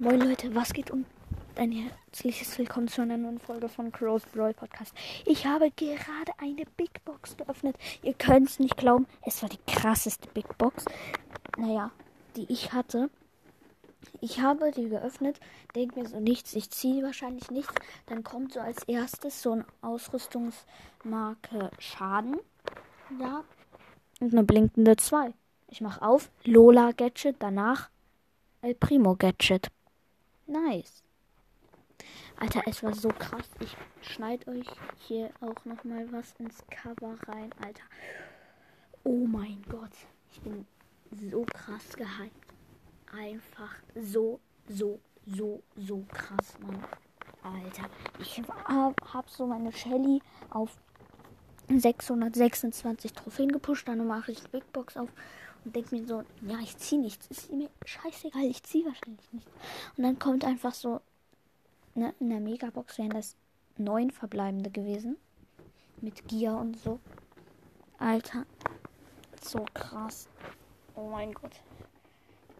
Moin Leute, was geht und ein herzliches Willkommen zu einer neuen Folge von Crow's Brawl Podcast. Ich habe gerade eine Big Box geöffnet. Ihr könnt es nicht glauben, es war die krasseste Big Box. Naja, die ich hatte. Ich habe die geöffnet, denke mir so nichts, ich ziehe wahrscheinlich nichts. Dann kommt so als erstes so ein Ausrüstungsmarke Schaden. Ja. Und eine blinkende 2. Ich mache auf, Lola Gadget, danach El Primo Gadget. Nice. Alter, es war so krass. Ich schneide euch hier auch noch mal was ins Cover rein, Alter. Oh mein Gott. Ich bin so krass gehypt. Einfach so, so, so, so krass, Mann. Alter, ich hab, hab so meine Shelly auf 626 Trophäen gepusht. Dann mache ich Big Box auf und denke mir so, ja, ich ziehe nichts. Ist mir scheißegal, ich ziehe wahrscheinlich nichts. Und dann kommt einfach so, ne, in der Megabox wären das neun verbleibende gewesen. Mit Gia und so. Alter, so krass. Oh mein Gott.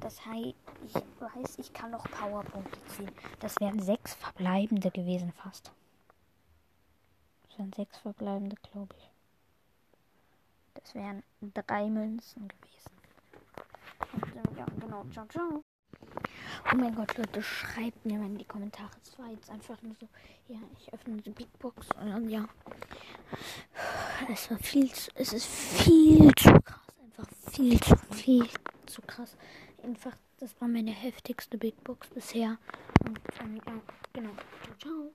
Das heißt, ich weiß, ich kann noch Powerpunkte ziehen. Das wären sechs verbleibende gewesen fast. Das wären sechs verbleibende, glaube ich. Das wären drei Münzen gewesen. Und, ja, genau. Ciao, ciao. Oh mein Gott, Leute, schreibt mir mal in die Kommentare. Es war jetzt einfach nur so, ja, ich öffne die Big Box und dann, ja. Es war viel zu, es ist viel zu krass. Einfach viel zu, viel zu krass. Einfach, das war meine heftigste Big Box bisher. Und, ähm, ja, genau. Ciao, ciao.